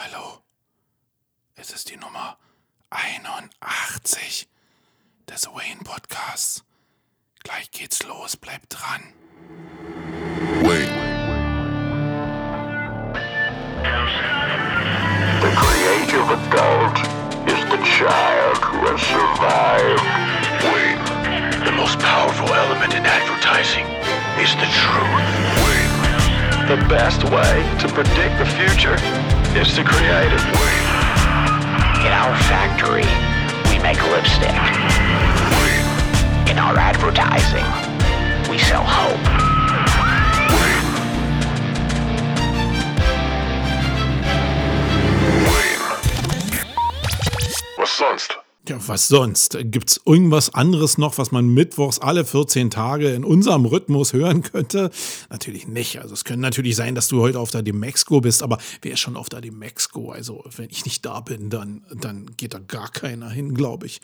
Hallo, es ist die Nummer 81 des Wayne Podcasts. Gleich geht's los, bleibt dran. Wayne. The creative adult is the child who has survived. Wayne. The most powerful element in advertising is the truth. Wayne. The best way to predict the future is the creative way. In our factory, we make lipstick. In our advertising, we sell hope. Wayne. Wayne. Was sonst? Ja, was sonst? Gibt's irgendwas anderes noch, was man mittwochs alle 14 Tage in unserem Rhythmus hören könnte? Natürlich nicht. Also es könnte natürlich sein, dass du heute auf der Demexco bist, aber wer ist schon auf der Demexco? Also wenn ich nicht da bin, dann, dann geht da gar keiner hin, glaube ich.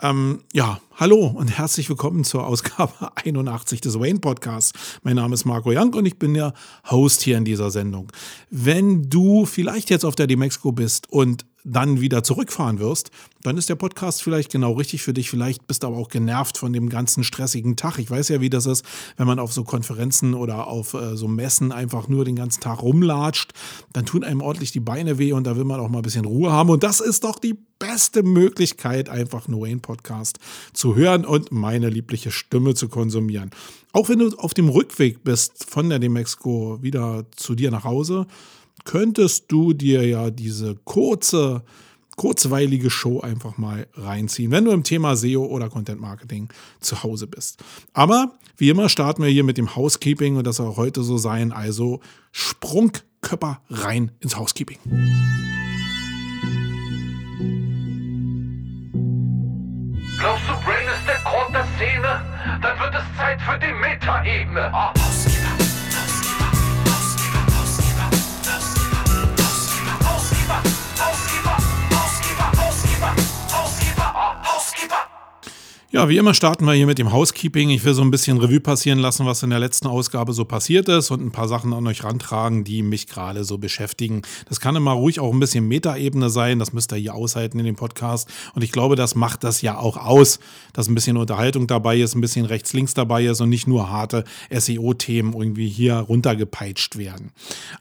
Ähm, ja, hallo und herzlich willkommen zur Ausgabe 81 des Wayne Podcasts. Mein Name ist Marco Young und ich bin der Host hier in dieser Sendung. Wenn du vielleicht jetzt auf der Demexco bist und dann wieder zurückfahren wirst, dann ist der Podcast vielleicht genau richtig für dich. Vielleicht bist du aber auch genervt von dem ganzen stressigen Tag. Ich weiß ja, wie das ist, wenn man auf so Konferenzen oder auf äh, so Messen einfach nur den ganzen Tag rumlatscht, dann tun einem ordentlich die Beine weh und da will man auch mal ein bisschen Ruhe haben. Und das ist doch die beste Möglichkeit, einfach nur einen Podcast zu hören und meine liebliche Stimme zu konsumieren. Auch wenn du auf dem Rückweg bist von der Demexco wieder zu dir nach Hause, könntest du dir ja diese kurze, kurzweilige Show einfach mal reinziehen, wenn du im Thema SEO oder Content Marketing zu Hause bist. Aber wie immer starten wir hier mit dem Housekeeping und das soll auch heute so sein. Also Sprungkörper rein ins Housekeeping. Glaubst du, Brain ist der Grund der Szene? Dann wird es Zeit für die Metaebene. Ah. Ja, wie immer starten wir hier mit dem Housekeeping. Ich will so ein bisschen Revue passieren lassen, was in der letzten Ausgabe so passiert ist und ein paar Sachen an euch rantragen, die mich gerade so beschäftigen. Das kann immer ruhig auch ein bisschen Metaebene sein. Das müsst ihr hier aushalten in dem Podcast. Und ich glaube, das macht das ja auch aus, dass ein bisschen Unterhaltung dabei ist, ein bisschen rechts-links dabei ist und nicht nur harte SEO-Themen irgendwie hier runtergepeitscht werden.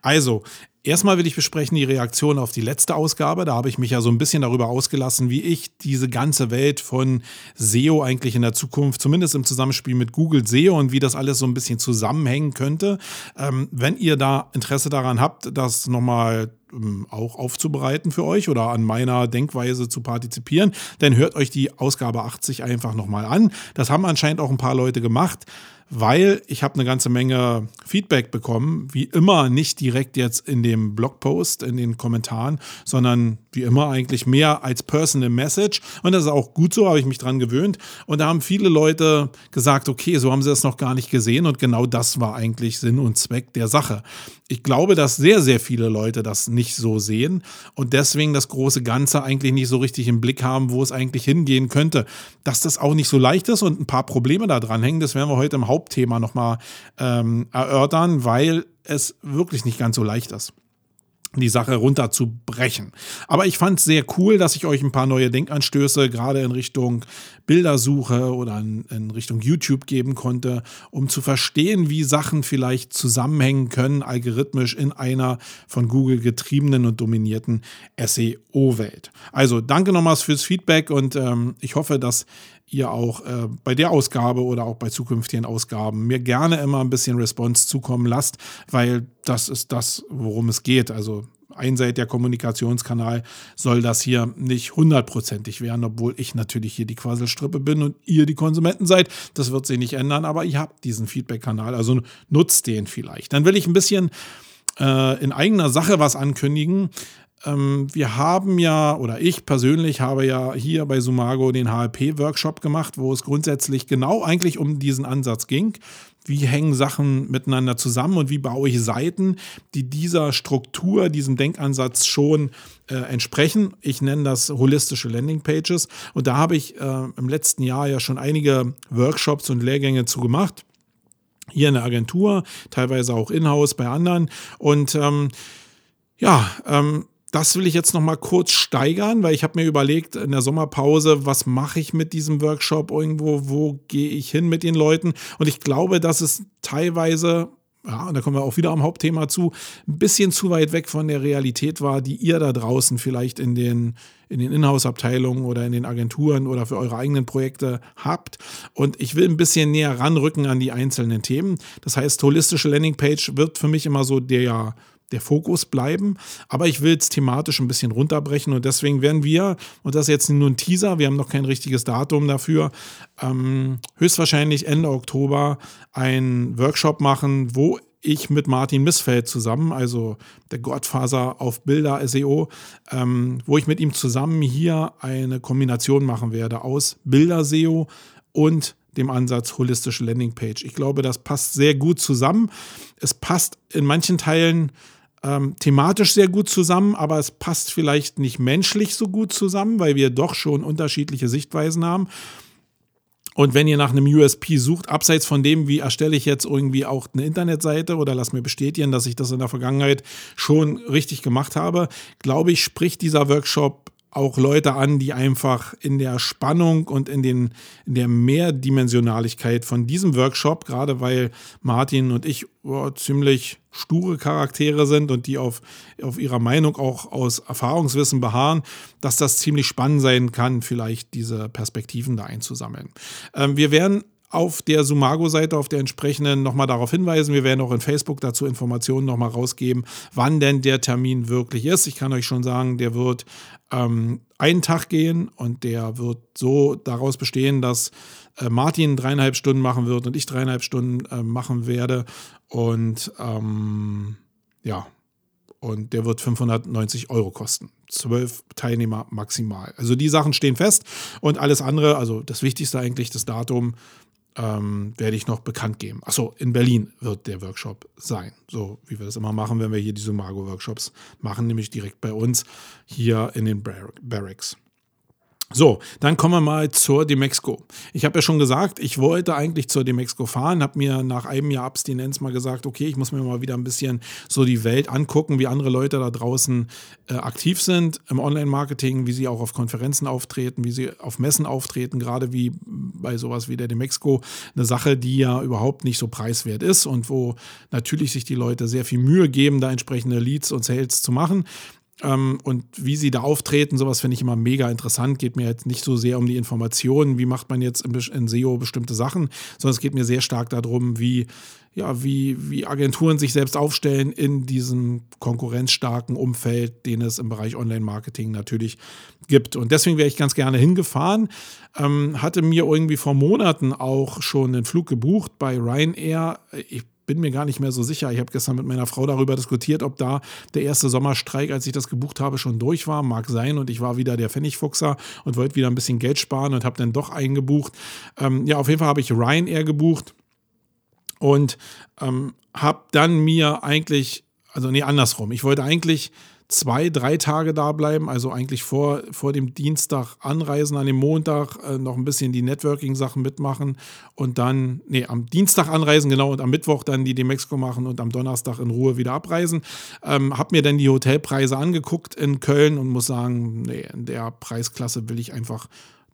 Also, Erstmal will ich besprechen die Reaktion auf die letzte Ausgabe. Da habe ich mich ja so ein bisschen darüber ausgelassen, wie ich diese ganze Welt von SEO eigentlich in der Zukunft, zumindest im Zusammenspiel mit Google sehe und wie das alles so ein bisschen zusammenhängen könnte. Ähm, wenn ihr da Interesse daran habt, das nochmal ähm, auch aufzubereiten für euch oder an meiner Denkweise zu partizipieren, dann hört euch die Ausgabe 80 einfach nochmal an. Das haben anscheinend auch ein paar Leute gemacht weil ich habe eine ganze Menge Feedback bekommen, wie immer nicht direkt jetzt in dem Blogpost, in den Kommentaren, sondern wie immer eigentlich mehr als Personal Message. Und das ist auch gut so, habe ich mich dran gewöhnt. Und da haben viele Leute gesagt, okay, so haben sie das noch gar nicht gesehen. Und genau das war eigentlich Sinn und Zweck der Sache. Ich glaube, dass sehr, sehr viele Leute das nicht so sehen und deswegen das große Ganze eigentlich nicht so richtig im Blick haben, wo es eigentlich hingehen könnte. Dass das auch nicht so leicht ist und ein paar Probleme da dran hängen, das werden wir heute im Hauptthema nochmal ähm, erörtern, weil es wirklich nicht ganz so leicht ist die Sache runterzubrechen. Aber ich fand es sehr cool, dass ich euch ein paar neue Denkanstöße gerade in Richtung Bildersuche oder in, in, Richtung YouTube geben konnte, um zu verstehen, wie Sachen vielleicht zusammenhängen können, algorithmisch in einer von Google getriebenen und dominierten SEO-Welt. Also danke nochmals fürs Feedback und ähm, ich hoffe, dass ihr auch äh, bei der Ausgabe oder auch bei zukünftigen Ausgaben mir gerne immer ein bisschen Response zukommen lasst, weil das ist das, worum es geht. Also einseitig der Kommunikationskanal soll das hier nicht hundertprozentig werden, obwohl ich natürlich hier die Quasselstrippe bin und ihr die Konsumenten seid. Das wird sich nicht ändern, aber ihr habt diesen Feedback-Kanal, also nutzt den vielleicht. Dann will ich ein bisschen äh, in eigener Sache was ankündigen. Ähm, wir haben ja, oder ich persönlich habe ja hier bei Sumago den HLP-Workshop gemacht, wo es grundsätzlich genau eigentlich um diesen Ansatz ging. Wie hängen Sachen miteinander zusammen und wie baue ich Seiten, die dieser Struktur, diesem Denkansatz schon äh, entsprechen? Ich nenne das holistische Landingpages. Und da habe ich äh, im letzten Jahr ja schon einige Workshops und Lehrgänge zu gemacht. Hier in der Agentur, teilweise auch in-house bei anderen. Und ähm, ja, ähm, das will ich jetzt noch mal kurz steigern, weil ich habe mir überlegt in der Sommerpause, was mache ich mit diesem Workshop irgendwo, wo gehe ich hin mit den Leuten? Und ich glaube, dass es teilweise ja, und da kommen wir auch wieder am Hauptthema zu, ein bisschen zu weit weg von der Realität war, die ihr da draußen vielleicht in den, in den Inhouse-Abteilungen oder in den Agenturen oder für eure eigenen Projekte habt. Und ich will ein bisschen näher ranrücken an die einzelnen Themen. Das heißt, holistische Landingpage wird für mich immer so der der Fokus bleiben. Aber ich will es thematisch ein bisschen runterbrechen und deswegen werden wir, und das ist jetzt nur ein Teaser, wir haben noch kein richtiges Datum dafür, ähm, höchstwahrscheinlich Ende Oktober einen Workshop machen, wo ich mit Martin Missfeld zusammen, also der Gottfaser auf Bilder SEO, ähm, wo ich mit ihm zusammen hier eine Kombination machen werde aus Bilder SEO und dem Ansatz holistische Landingpage. Ich glaube, das passt sehr gut zusammen. Es passt in manchen Teilen ähm, thematisch sehr gut zusammen, aber es passt vielleicht nicht menschlich so gut zusammen, weil wir doch schon unterschiedliche Sichtweisen haben. Und wenn ihr nach einem USP sucht, abseits von dem, wie erstelle ich jetzt irgendwie auch eine Internetseite oder lass mir bestätigen, dass ich das in der Vergangenheit schon richtig gemacht habe, glaube ich, spricht dieser Workshop auch Leute an, die einfach in der Spannung und in, den, in der Mehrdimensionaligkeit von diesem Workshop, gerade weil Martin und ich oh, ziemlich sture Charaktere sind und die auf, auf ihrer Meinung auch aus Erfahrungswissen beharren, dass das ziemlich spannend sein kann, vielleicht diese Perspektiven da einzusammeln. Ähm, wir werden auf der Sumago-Seite, auf der entsprechenden, nochmal darauf hinweisen. Wir werden auch in Facebook dazu Informationen nochmal rausgeben, wann denn der Termin wirklich ist. Ich kann euch schon sagen, der wird ähm, einen Tag gehen und der wird so daraus bestehen, dass äh, Martin dreieinhalb Stunden machen wird und ich dreieinhalb Stunden äh, machen werde. Und ähm, ja, und der wird 590 Euro kosten. Zwölf Teilnehmer maximal. Also die Sachen stehen fest und alles andere, also das Wichtigste eigentlich, das Datum, ähm, werde ich noch bekannt geben. Achso, in Berlin wird der Workshop sein. So wie wir das immer machen, wenn wir hier diese Margo-Workshops machen, nämlich direkt bei uns hier in den Barracks. So, dann kommen wir mal zur Demexco. Ich habe ja schon gesagt, ich wollte eigentlich zur Demexco fahren, habe mir nach einem Jahr Abstinenz mal gesagt, okay, ich muss mir mal wieder ein bisschen so die Welt angucken, wie andere Leute da draußen äh, aktiv sind im Online-Marketing, wie sie auch auf Konferenzen auftreten, wie sie auf Messen auftreten, gerade wie bei sowas wie der Demexco, eine Sache, die ja überhaupt nicht so preiswert ist und wo natürlich sich die Leute sehr viel Mühe geben, da entsprechende Leads und Sales zu machen. Ähm, und wie sie da auftreten, sowas finde ich immer mega interessant. Geht mir jetzt nicht so sehr um die Informationen, wie macht man jetzt in, SEO bestimmte Sachen, sondern es geht mir sehr stark darum, wie, ja, wie, wie Agenturen sich selbst aufstellen in diesem konkurrenzstarken Umfeld, den es im Bereich Online-Marketing natürlich gibt. Und deswegen wäre ich ganz gerne hingefahren. Ähm, hatte mir irgendwie vor Monaten auch schon einen Flug gebucht bei Ryanair. Ich bin mir gar nicht mehr so sicher. Ich habe gestern mit meiner Frau darüber diskutiert, ob da der erste Sommerstreik, als ich das gebucht habe, schon durch war. Mag sein. Und ich war wieder der Pfennigfuchser und wollte wieder ein bisschen Geld sparen und habe dann doch eingebucht. Ähm, ja, auf jeden Fall habe ich Ryanair gebucht und ähm, habe dann mir eigentlich, also nee, andersrum. Ich wollte eigentlich zwei, drei Tage da bleiben, also eigentlich vor, vor dem Dienstag anreisen, an dem Montag äh, noch ein bisschen die Networking-Sachen mitmachen und dann, nee, am Dienstag anreisen, genau, und am Mittwoch dann die Demexco machen und am Donnerstag in Ruhe wieder abreisen. Ähm, hab mir dann die Hotelpreise angeguckt in Köln und muss sagen, nee, in der Preisklasse will ich einfach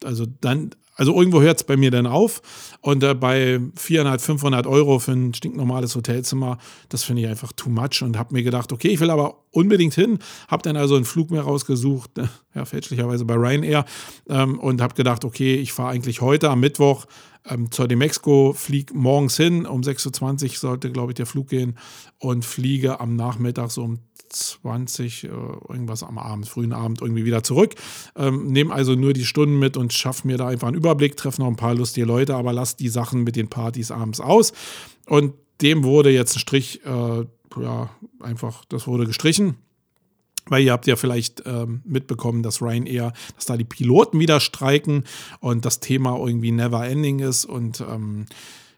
also dann, also irgendwo hört es bei mir dann auf. Und äh, bei 400, 500 Euro für ein stinknormales Hotelzimmer, das finde ich einfach too much und habe mir gedacht, okay, ich will aber unbedingt hin. Habe dann also einen Flug mehr rausgesucht, ja, fälschlicherweise bei Ryanair ähm, und habe gedacht, okay, ich fahre eigentlich heute am Mittwoch ähm, zur Demexco, fliege morgens hin, um 6.20 Uhr sollte, glaube ich, der Flug gehen und fliege am Nachmittag so um 20, äh, irgendwas am Abend, frühen Abend irgendwie wieder zurück. Ähm, nehme also nur die Stunden mit und schaffe mir da einfach einen Überblick, treffe noch ein paar lustige Leute, aber lasse die Sachen mit den Partys abends aus. Und dem wurde jetzt ein Strich, äh, ja, einfach, das wurde gestrichen. Weil ihr habt ja vielleicht ähm, mitbekommen, dass Ryanair, dass da die Piloten wieder streiken und das Thema irgendwie never ending ist und ähm,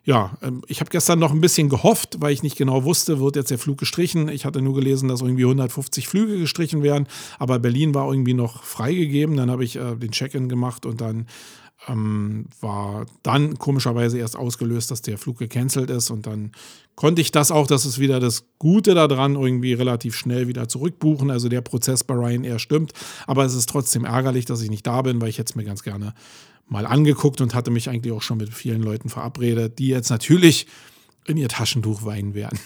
ja, ähm, ich habe gestern noch ein bisschen gehofft, weil ich nicht genau wusste, wird jetzt der Flug gestrichen. Ich hatte nur gelesen, dass irgendwie 150 Flüge gestrichen werden, aber Berlin war irgendwie noch freigegeben. Dann habe ich äh, den Check-in gemacht und dann ähm, war dann komischerweise erst ausgelöst, dass der Flug gecancelt ist und dann konnte ich das auch, das ist wieder das Gute daran, irgendwie relativ schnell wieder zurückbuchen. Also der Prozess bei Ryanair stimmt, aber es ist trotzdem ärgerlich, dass ich nicht da bin, weil ich jetzt mir ganz gerne mal angeguckt und hatte mich eigentlich auch schon mit vielen Leuten verabredet, die jetzt natürlich in ihr Taschentuch weinen werden.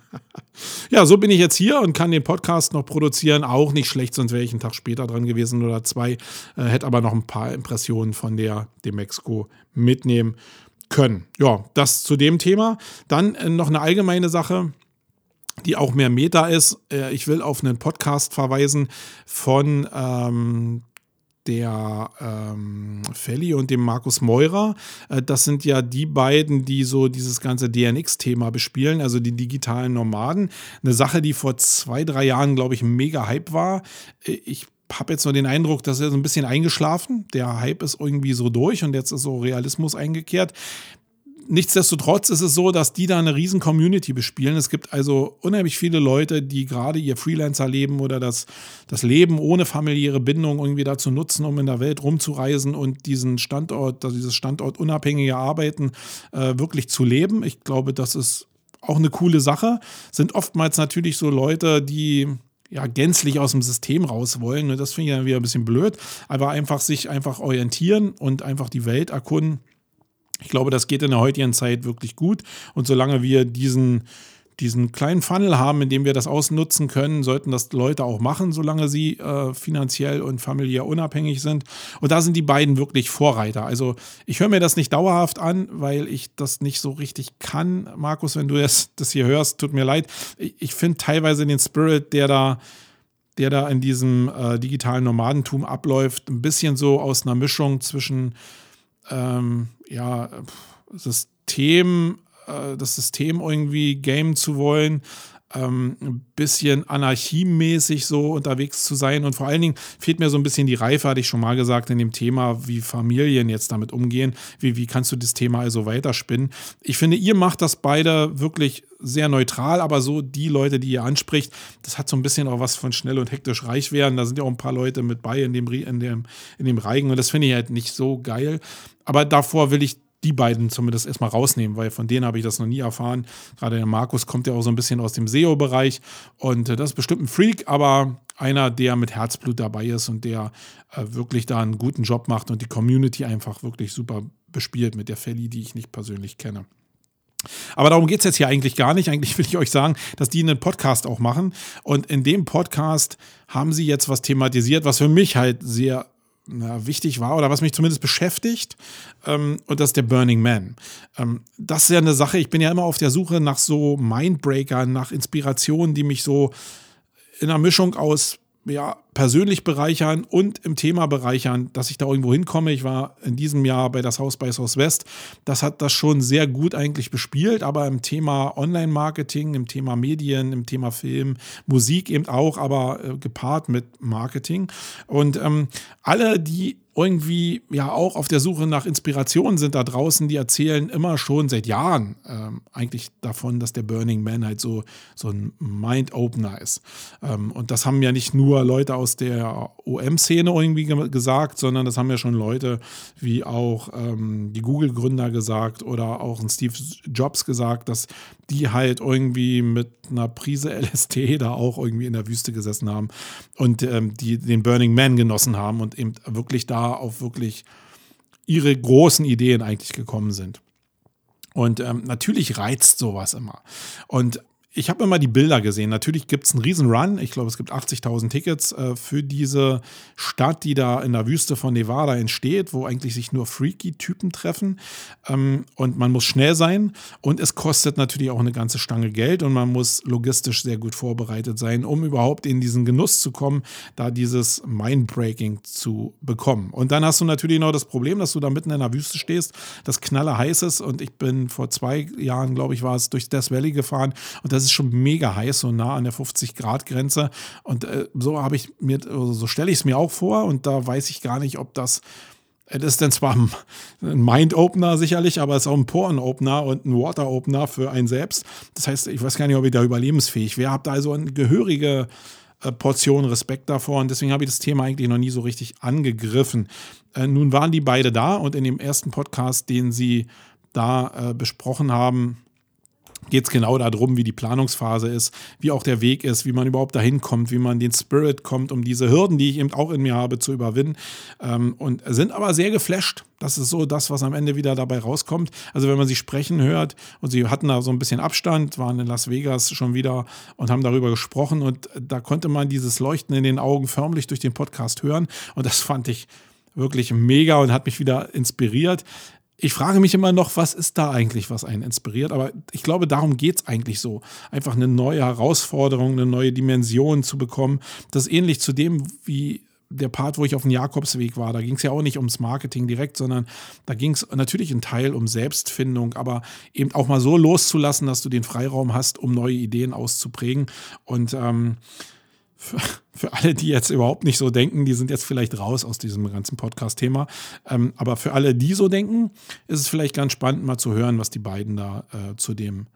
ja, so bin ich jetzt hier und kann den Podcast noch produzieren. Auch nicht schlecht, sonst wäre ich einen Tag später dran gewesen oder zwei. Äh, hätte aber noch ein paar Impressionen von der Demexco mitnehmen können. Ja, das zu dem Thema. Dann äh, noch eine allgemeine Sache die auch mehr Meta ist. Äh, ich will auf einen Podcast verweisen von ähm, der ähm, Felli und dem Markus Meurer. Äh, das sind ja die beiden, die so dieses ganze DNX-Thema bespielen, also die digitalen Nomaden. Eine Sache, die vor zwei, drei Jahren, glaube ich, mega Hype war. Äh, ich habe jetzt nur den Eindruck, dass er so ein bisschen eingeschlafen. Der Hype ist irgendwie so durch und jetzt ist so Realismus eingekehrt nichtsdestotrotz ist es so, dass die da eine riesen Community bespielen. Es gibt also unheimlich viele Leute, die gerade ihr Freelancer-Leben oder das, das Leben ohne familiäre Bindung irgendwie dazu nutzen, um in der Welt rumzureisen und diesen Standort, also dieses standortunabhängige Arbeiten äh, wirklich zu leben. Ich glaube, das ist auch eine coole Sache. Sind oftmals natürlich so Leute, die ja, gänzlich aus dem System raus wollen. Das finde ich dann wieder ein bisschen blöd. Aber einfach sich einfach orientieren und einfach die Welt erkunden ich glaube, das geht in der heutigen Zeit wirklich gut. Und solange wir diesen, diesen kleinen Funnel haben, in dem wir das ausnutzen können, sollten das Leute auch machen, solange sie äh, finanziell und familiär unabhängig sind. Und da sind die beiden wirklich Vorreiter. Also ich höre mir das nicht dauerhaft an, weil ich das nicht so richtig kann. Markus, wenn du das, das hier hörst, tut mir leid. Ich, ich finde teilweise den Spirit, der da der da in diesem äh, digitalen Nomadentum abläuft, ein bisschen so aus einer Mischung zwischen ähm, ja, System, äh, das System irgendwie gamen zu wollen, ähm, ein bisschen anarchiemäßig so unterwegs zu sein. Und vor allen Dingen fehlt mir so ein bisschen die Reife, hatte ich schon mal gesagt, in dem Thema, wie Familien jetzt damit umgehen. Wie, wie kannst du das Thema also weiterspinnen? Ich finde, ihr macht das beide wirklich sehr neutral, aber so die Leute, die ihr anspricht, das hat so ein bisschen auch was von schnell und hektisch reich werden. Da sind ja auch ein paar Leute mit bei in dem, in dem, in dem Reigen und das finde ich halt nicht so geil. Aber davor will ich die beiden zumindest erstmal rausnehmen, weil von denen habe ich das noch nie erfahren. Gerade der Markus kommt ja auch so ein bisschen aus dem SEO-Bereich und äh, das ist bestimmt ein Freak, aber einer, der mit Herzblut dabei ist und der äh, wirklich da einen guten Job macht und die Community einfach wirklich super bespielt mit der Felli, die ich nicht persönlich kenne. Aber darum geht es jetzt hier eigentlich gar nicht. Eigentlich will ich euch sagen, dass die einen Podcast auch machen. Und in dem Podcast haben sie jetzt was thematisiert, was für mich halt sehr na, wichtig war oder was mich zumindest beschäftigt. Ähm, und das ist der Burning Man. Ähm, das ist ja eine Sache, ich bin ja immer auf der Suche nach so Mindbreakern, nach Inspirationen, die mich so in einer Mischung aus ja, persönlich bereichern und im Thema bereichern, dass ich da irgendwo hinkomme. Ich war in diesem Jahr bei das Haus bei South West. Das hat das schon sehr gut eigentlich bespielt, aber im Thema Online-Marketing, im Thema Medien, im Thema Film, Musik eben auch, aber äh, gepaart mit Marketing. Und ähm, alle, die irgendwie ja auch auf der Suche nach Inspiration sind da draußen, die erzählen immer schon seit Jahren ähm, eigentlich davon, dass der Burning Man halt so, so ein Mind-Opener ist. Ähm, und das haben ja nicht nur Leute aus der OM-Szene irgendwie ge gesagt, sondern das haben ja schon Leute wie auch ähm, die Google-Gründer gesagt oder auch ein Steve Jobs gesagt, dass die halt irgendwie mit einer Prise LSD da auch irgendwie in der Wüste gesessen haben und ähm, die den Burning Man genossen haben und eben wirklich da auf wirklich ihre großen Ideen eigentlich gekommen sind. Und ähm, natürlich reizt sowas immer. Und ich habe immer die Bilder gesehen. Natürlich gibt es einen riesen Run. Ich glaube, es gibt 80.000 Tickets äh, für diese Stadt, die da in der Wüste von Nevada entsteht, wo eigentlich sich nur Freaky-Typen treffen. Ähm, und man muss schnell sein. Und es kostet natürlich auch eine ganze Stange Geld. Und man muss logistisch sehr gut vorbereitet sein, um überhaupt in diesen Genuss zu kommen, da dieses Mindbreaking zu bekommen. Und dann hast du natürlich noch das Problem, dass du da mitten in der Wüste stehst, das knaller heiß ist. Und ich bin vor zwei Jahren, glaube ich, war es durch Death Valley gefahren. Und das ist schon mega heiß, so nah an der 50-Grad-Grenze. Und äh, so habe ich mir, also so stelle ich es mir auch vor. Und da weiß ich gar nicht, ob das das ist dann zwar ein Mind-Opener sicherlich, aber es ist auch ein Porn-Opener und ein Water-Opener für einen selbst. Das heißt, ich weiß gar nicht, ob ich da überlebensfähig wäre. Habt da also eine gehörige äh, Portion Respekt davor und deswegen habe ich das Thema eigentlich noch nie so richtig angegriffen. Äh, nun waren die beide da und in dem ersten Podcast, den sie da äh, besprochen haben, geht es genau darum, wie die Planungsphase ist, wie auch der Weg ist, wie man überhaupt dahin kommt, wie man den Spirit kommt, um diese Hürden, die ich eben auch in mir habe, zu überwinden. Ähm, und sind aber sehr geflasht. Das ist so das, was am Ende wieder dabei rauskommt. Also wenn man sie sprechen hört und sie hatten da so ein bisschen Abstand, waren in Las Vegas schon wieder und haben darüber gesprochen und da konnte man dieses Leuchten in den Augen förmlich durch den Podcast hören und das fand ich wirklich mega und hat mich wieder inspiriert ich frage mich immer noch, was ist da eigentlich, was einen inspiriert? Aber ich glaube, darum geht es eigentlich so. Einfach eine neue Herausforderung, eine neue Dimension zu bekommen. Das ist ähnlich zu dem, wie der Part, wo ich auf dem Jakobsweg war. Da ging es ja auch nicht ums Marketing direkt, sondern da ging es natürlich ein Teil um Selbstfindung, aber eben auch mal so loszulassen, dass du den Freiraum hast, um neue Ideen auszuprägen. Und ähm, für, für, alle, die jetzt überhaupt nicht so denken, die sind jetzt vielleicht raus aus diesem ganzen Podcast-Thema. Ähm, aber für alle, die so denken, ist es vielleicht ganz spannend, mal zu hören, was die beiden da äh, zu dem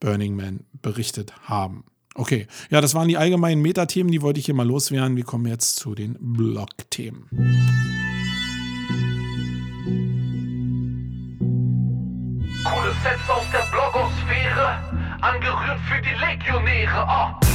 Burning Man berichtet haben. Okay, ja, das waren die allgemeinen Metathemen, die wollte ich hier mal loswerden. Wir kommen jetzt zu den Blog-Themen. Coole Sets aus der Blogosphäre, angerührt für die Legionäre. Oh.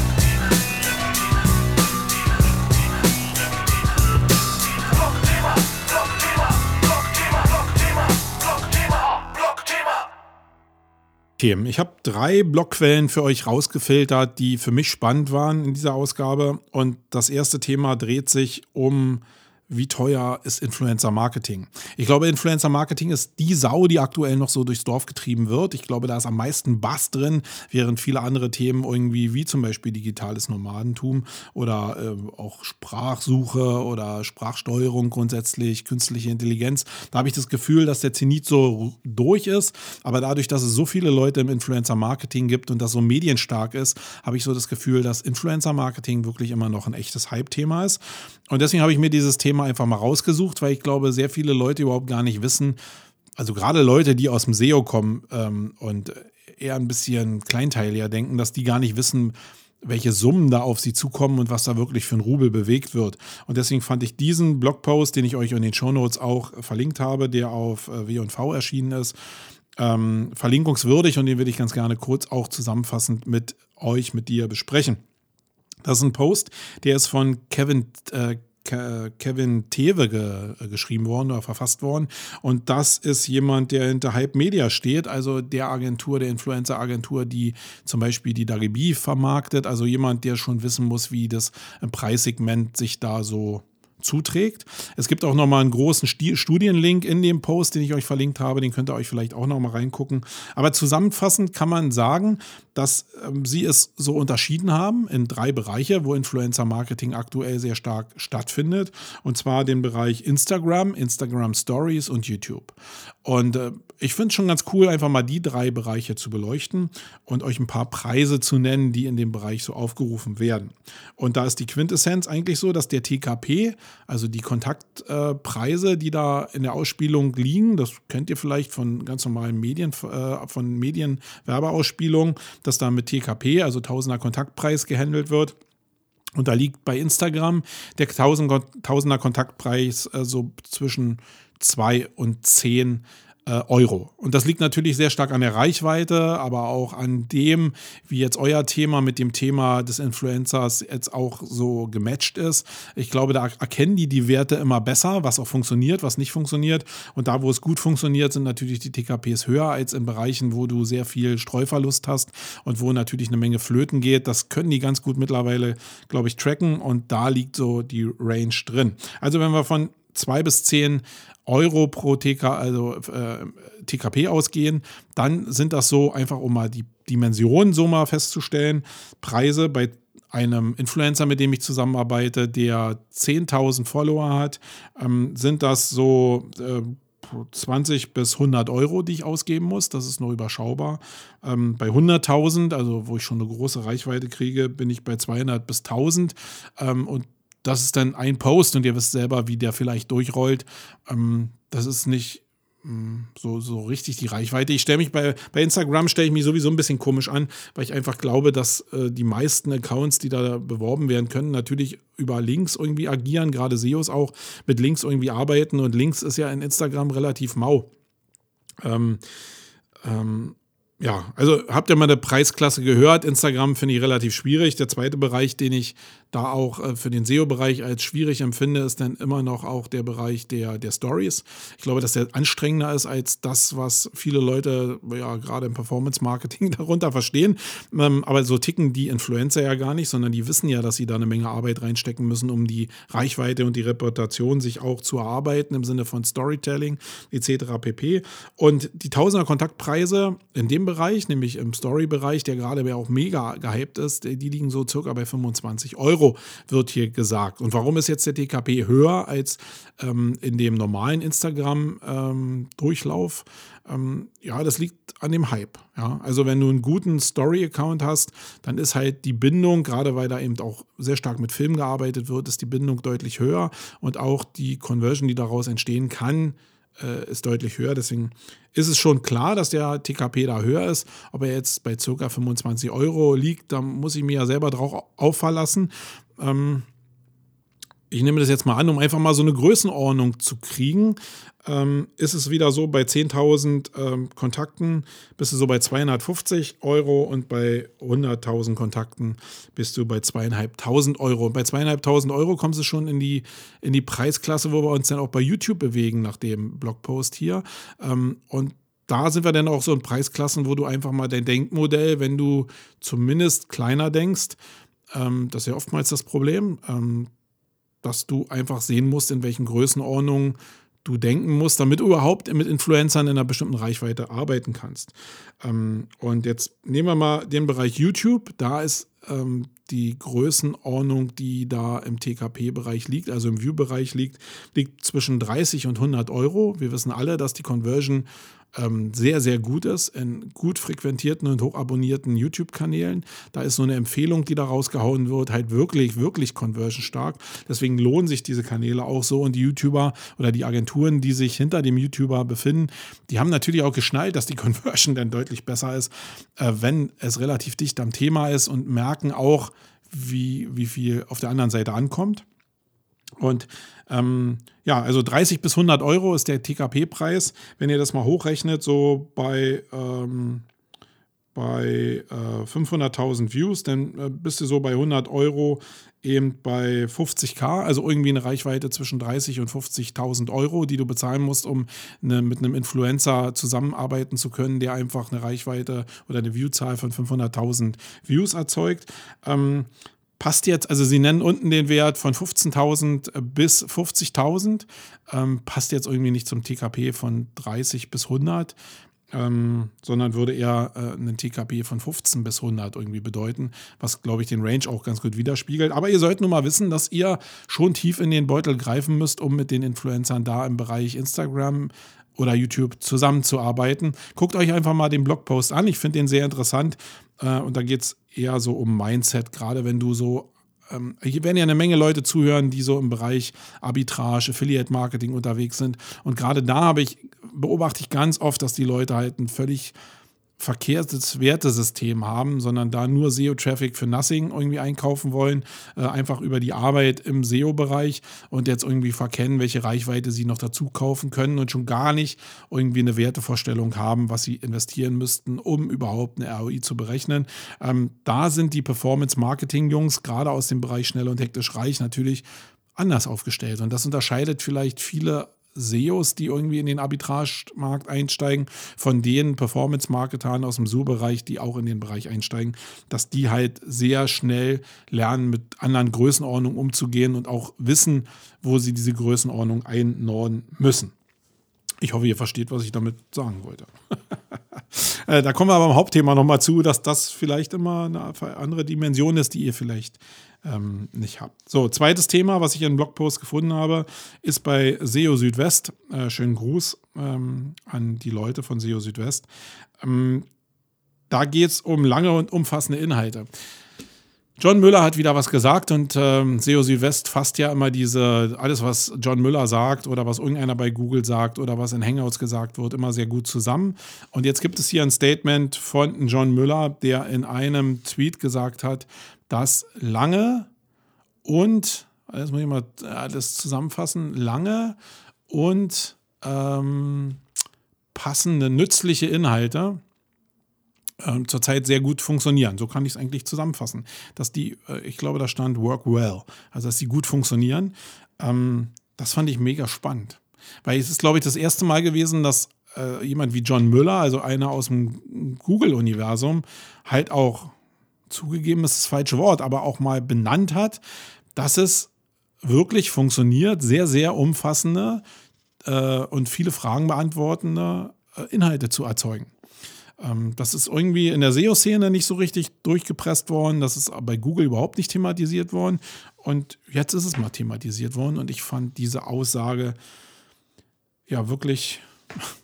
Themen. Ich habe drei Blogquellen für euch rausgefiltert, die für mich spannend waren in dieser Ausgabe. Und das erste Thema dreht sich um wie teuer ist Influencer Marketing. Ich glaube, Influencer Marketing ist die Sau, die aktuell noch so durchs Dorf getrieben wird. Ich glaube, da ist am meisten Bass drin, während viele andere Themen irgendwie, wie zum Beispiel digitales Nomadentum oder äh, auch Sprachsuche oder Sprachsteuerung grundsätzlich, künstliche Intelligenz, da habe ich das Gefühl, dass der Zenit so durch ist. Aber dadurch, dass es so viele Leute im Influencer Marketing gibt und das so medienstark ist, habe ich so das Gefühl, dass Influencer Marketing wirklich immer noch ein echtes Hype-Thema ist. Und deswegen habe ich mir dieses Thema einfach mal rausgesucht, weil ich glaube, sehr viele Leute überhaupt gar nicht wissen, also gerade Leute, die aus dem SEO kommen ähm, und eher ein bisschen kleinteiliger denken, dass die gar nicht wissen, welche Summen da auf sie zukommen und was da wirklich für ein Rubel bewegt wird. Und deswegen fand ich diesen Blogpost, den ich euch in den Shownotes auch verlinkt habe, der auf äh, W&V erschienen ist, ähm, verlinkungswürdig und den würde ich ganz gerne kurz auch zusammenfassend mit euch, mit dir besprechen. Das ist ein Post, der ist von Kevin, äh, Kevin Tewe ge äh, geschrieben worden oder verfasst worden. Und das ist jemand, der hinter Hype Media steht, also der Agentur, der Influencer-Agentur, die zum Beispiel die Daribi vermarktet. Also jemand, der schon wissen muss, wie das Preissegment sich da so zuträgt. Es gibt auch nochmal einen großen Studienlink in dem Post, den ich euch verlinkt habe. Den könnt ihr euch vielleicht auch nochmal reingucken. Aber zusammenfassend kann man sagen, dass ähm, sie es so unterschieden haben in drei Bereiche, wo Influencer Marketing aktuell sehr stark stattfindet. Und zwar den Bereich Instagram, Instagram Stories und YouTube. Und äh, ich finde es schon ganz cool, einfach mal die drei Bereiche zu beleuchten und euch ein paar Preise zu nennen, die in dem Bereich so aufgerufen werden. Und da ist die Quintessenz eigentlich so, dass der TKP, also die Kontaktpreise, die da in der Ausspielung liegen, das kennt ihr vielleicht von ganz normalen Medien, äh, von Medienwerbeausspielungen, dass da mit TKP, also Tausender Kontaktpreis gehandelt wird. Und da liegt bei Instagram der Tausender Kontaktpreis äh, so zwischen 2 und 10 äh, Euro. Und das liegt natürlich sehr stark an der Reichweite, aber auch an dem, wie jetzt euer Thema mit dem Thema des Influencers jetzt auch so gematcht ist. Ich glaube, da erkennen die die Werte immer besser, was auch funktioniert, was nicht funktioniert. Und da, wo es gut funktioniert, sind natürlich die TKPs höher als in Bereichen, wo du sehr viel Streuverlust hast und wo natürlich eine Menge flöten geht. Das können die ganz gut mittlerweile, glaube ich, tracken und da liegt so die Range drin. Also wenn wir von zwei bis zehn Euro pro TK, also äh, TKP ausgehen, dann sind das so einfach, um mal die Dimensionen so mal festzustellen, Preise bei einem Influencer, mit dem ich zusammenarbeite, der 10.000 Follower hat, ähm, sind das so äh, 20 bis 100 Euro, die ich ausgeben muss. Das ist nur überschaubar. Ähm, bei 100.000, also wo ich schon eine große Reichweite kriege, bin ich bei 200 bis 1000. Ähm, und das ist dann ein Post und ihr wisst selber, wie der vielleicht durchrollt. Ähm, das ist nicht mh, so, so richtig die Reichweite. Ich stelle mich bei, bei Instagram stelle ich mich sowieso ein bisschen komisch an, weil ich einfach glaube, dass äh, die meisten Accounts, die da beworben werden können, natürlich über Links irgendwie agieren, gerade SEOs auch mit Links irgendwie arbeiten und Links ist ja in Instagram relativ mau. Ähm, ähm, ja, also habt ihr mal eine Preisklasse gehört? Instagram finde ich relativ schwierig. Der zweite Bereich, den ich da auch äh, für den SEO-Bereich als schwierig empfinde, ist dann immer noch auch der Bereich der, der Stories. Ich glaube, dass der anstrengender ist als das, was viele Leute ja gerade im Performance-Marketing darunter verstehen. Ähm, aber so ticken die Influencer ja gar nicht, sondern die wissen ja, dass sie da eine Menge Arbeit reinstecken müssen, um die Reichweite und die Reputation sich auch zu erarbeiten im Sinne von Storytelling etc. pp. Und die Tausender Kontaktpreise in dem Bereich, nämlich im Story-Bereich, der gerade auch mega gehypt ist, die liegen so circa bei 25 Euro, wird hier gesagt. Und warum ist jetzt der TKP höher als ähm, in dem normalen Instagram-Durchlauf? Ähm, ähm, ja, das liegt an dem Hype. Ja? Also wenn du einen guten Story-Account hast, dann ist halt die Bindung, gerade weil da eben auch sehr stark mit Film gearbeitet wird, ist die Bindung deutlich höher und auch die Conversion, die daraus entstehen kann, äh, ist deutlich höher. Deswegen ist es schon klar, dass der TKP da höher ist. Ob er jetzt bei ca. 25 Euro liegt, da muss ich mir ja selber drauf aufverlassen. Ähm, ich nehme das jetzt mal an, um einfach mal so eine Größenordnung zu kriegen, ähm, ist es wieder so, bei 10.000 ähm, Kontakten bist du so bei 250 Euro und bei 100.000 Kontakten bist du bei 2.500 Euro. Und bei 2.500 Euro kommst du schon in die, in die Preisklasse, wo wir uns dann auch bei YouTube bewegen nach dem Blogpost hier. Ähm, und da sind wir dann auch so in Preisklassen, wo du einfach mal dein Denkmodell, wenn du zumindest kleiner denkst, ähm, das ist ja oftmals das Problem, ähm, dass du einfach sehen musst, in welchen Größenordnungen du denken musst, damit du überhaupt mit Influencern in einer bestimmten Reichweite arbeiten kannst. Ähm, und jetzt nehmen wir mal den Bereich YouTube. Da ist ähm, die Größenordnung, die da im TKP-Bereich liegt, also im View-Bereich liegt, liegt zwischen 30 und 100 Euro. Wir wissen alle, dass die Conversion ähm, sehr, sehr gut ist in gut frequentierten und hochabonnierten YouTube-Kanälen. Da ist so eine Empfehlung, die da rausgehauen wird, halt wirklich, wirklich conversion stark. Deswegen lohnen sich diese Kanäle auch so und die YouTuber oder die Agenturen, die sich hinter dem YouTuber befinden, die haben natürlich auch geschnallt, dass die Conversion dann deutlich besser ist, äh, wenn es relativ dicht am Thema ist und merken auch, wie, wie viel auf der anderen Seite ankommt. Und ähm, ja, also 30 bis 100 Euro ist der TKP-Preis. Wenn ihr das mal hochrechnet, so bei, ähm, bei äh, 500.000 Views, dann äh, bist du so bei 100 Euro eben bei 50k, also irgendwie eine Reichweite zwischen 30 und 50.000 Euro, die du bezahlen musst, um eine, mit einem Influencer zusammenarbeiten zu können, der einfach eine Reichweite oder eine Viewzahl von 500.000 Views erzeugt. Ähm, passt jetzt, also sie nennen unten den Wert von 15.000 bis 50.000, ähm, passt jetzt irgendwie nicht zum TKP von 30 bis 100, ähm, sondern würde eher äh, einen TKP von 15 bis 100 irgendwie bedeuten, was, glaube ich, den Range auch ganz gut widerspiegelt. Aber ihr sollt nun mal wissen, dass ihr schon tief in den Beutel greifen müsst, um mit den Influencern da im Bereich Instagram oder YouTube zusammenzuarbeiten. Guckt euch einfach mal den Blogpost an. Ich finde den sehr interessant. Äh, und da geht es eher so um Mindset, gerade wenn du so ähm, hier werden ja eine Menge Leute zuhören, die so im Bereich Arbitrage, Affiliate Marketing unterwegs sind. Und gerade da habe ich, beobachte ich ganz oft, dass die Leute halt ein völlig verkehrtes Wertesystem haben, sondern da nur SEO-Traffic für Nothing irgendwie einkaufen wollen, äh, einfach über die Arbeit im SEO-Bereich und jetzt irgendwie verkennen, welche Reichweite sie noch dazu kaufen können und schon gar nicht irgendwie eine Wertevorstellung haben, was sie investieren müssten, um überhaupt eine ROI zu berechnen. Ähm, da sind die Performance-Marketing-Jungs gerade aus dem Bereich schnell und hektisch reich natürlich anders aufgestellt. Und das unterscheidet vielleicht viele SEOs, die irgendwie in den Arbitragemarkt einsteigen, von den Performance-Marketern aus dem SU-Bereich, die auch in den Bereich einsteigen, dass die halt sehr schnell lernen, mit anderen Größenordnungen umzugehen und auch wissen, wo sie diese Größenordnung einnorden müssen. Ich hoffe, ihr versteht, was ich damit sagen wollte. Äh, da kommen wir aber im Hauptthema nochmal zu, dass das vielleicht immer eine andere Dimension ist, die ihr vielleicht ähm, nicht habt. So, zweites Thema, was ich in einem Blogpost gefunden habe, ist bei SEO Südwest. Äh, schönen Gruß ähm, an die Leute von SEO Südwest. Ähm, da geht es um lange und umfassende Inhalte. John Müller hat wieder was gesagt und ähm, SEO Südwest fasst ja immer diese, alles was John Müller sagt oder was irgendeiner bei Google sagt oder was in Hangouts gesagt wird, immer sehr gut zusammen. Und jetzt gibt es hier ein Statement von John Müller, der in einem Tweet gesagt hat, dass lange und, das muss ich mal alles zusammenfassen, lange und ähm, passende, nützliche Inhalte ähm, zurzeit sehr gut funktionieren. So kann ich es eigentlich zusammenfassen. Dass die, äh, ich glaube, da stand work well, also dass die gut funktionieren. Ähm, das fand ich mega spannend. Weil es ist, glaube ich, das erste Mal gewesen, dass äh, jemand wie John Müller, also einer aus dem Google-Universum, halt auch zugegeben ist das falsche Wort, aber auch mal benannt hat, dass es wirklich funktioniert, sehr, sehr umfassende äh, und viele Fragen beantwortende äh, Inhalte zu erzeugen. Ähm, das ist irgendwie in der SEO-Szene nicht so richtig durchgepresst worden. Das ist bei Google überhaupt nicht thematisiert worden. Und jetzt ist es mal thematisiert worden. Und ich fand diese Aussage ja wirklich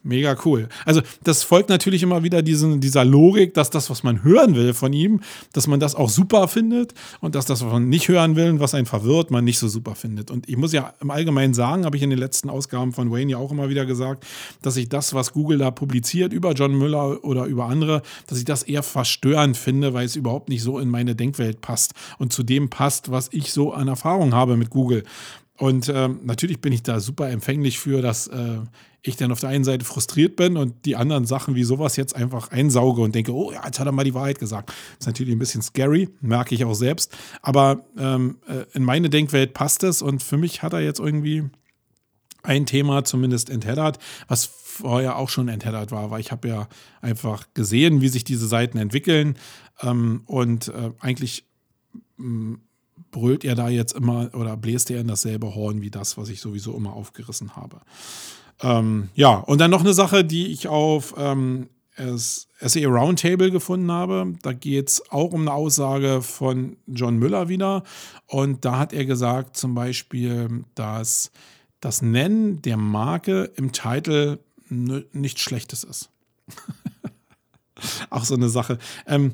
Mega cool. Also das folgt natürlich immer wieder diesen, dieser Logik, dass das, was man hören will von ihm, dass man das auch super findet und dass das, was man nicht hören will und was einen verwirrt, man nicht so super findet. Und ich muss ja im Allgemeinen sagen, habe ich in den letzten Ausgaben von Wayne ja auch immer wieder gesagt, dass ich das, was Google da publiziert über John Müller oder über andere, dass ich das eher verstörend finde, weil es überhaupt nicht so in meine Denkwelt passt und zu dem passt, was ich so an Erfahrung habe mit Google. Und ähm, natürlich bin ich da super empfänglich für, dass äh, ich dann auf der einen Seite frustriert bin und die anderen Sachen wie sowas jetzt einfach einsauge und denke, oh ja, jetzt hat er mal die Wahrheit gesagt. Ist natürlich ein bisschen scary, merke ich auch selbst. Aber ähm, äh, in meine Denkwelt passt es und für mich hat er jetzt irgendwie ein Thema zumindest entheddert, was vorher auch schon entheddert war, weil ich habe ja einfach gesehen, wie sich diese Seiten entwickeln ähm, und äh, eigentlich brüllt er da jetzt immer oder bläst er in dasselbe Horn wie das, was ich sowieso immer aufgerissen habe. Ähm, ja, und dann noch eine Sache, die ich auf ähm, SE Roundtable gefunden habe. Da geht es auch um eine Aussage von John Müller wieder. Und da hat er gesagt, zum Beispiel, dass das Nennen der Marke im Titel nichts Schlechtes ist. auch so eine Sache. Ähm,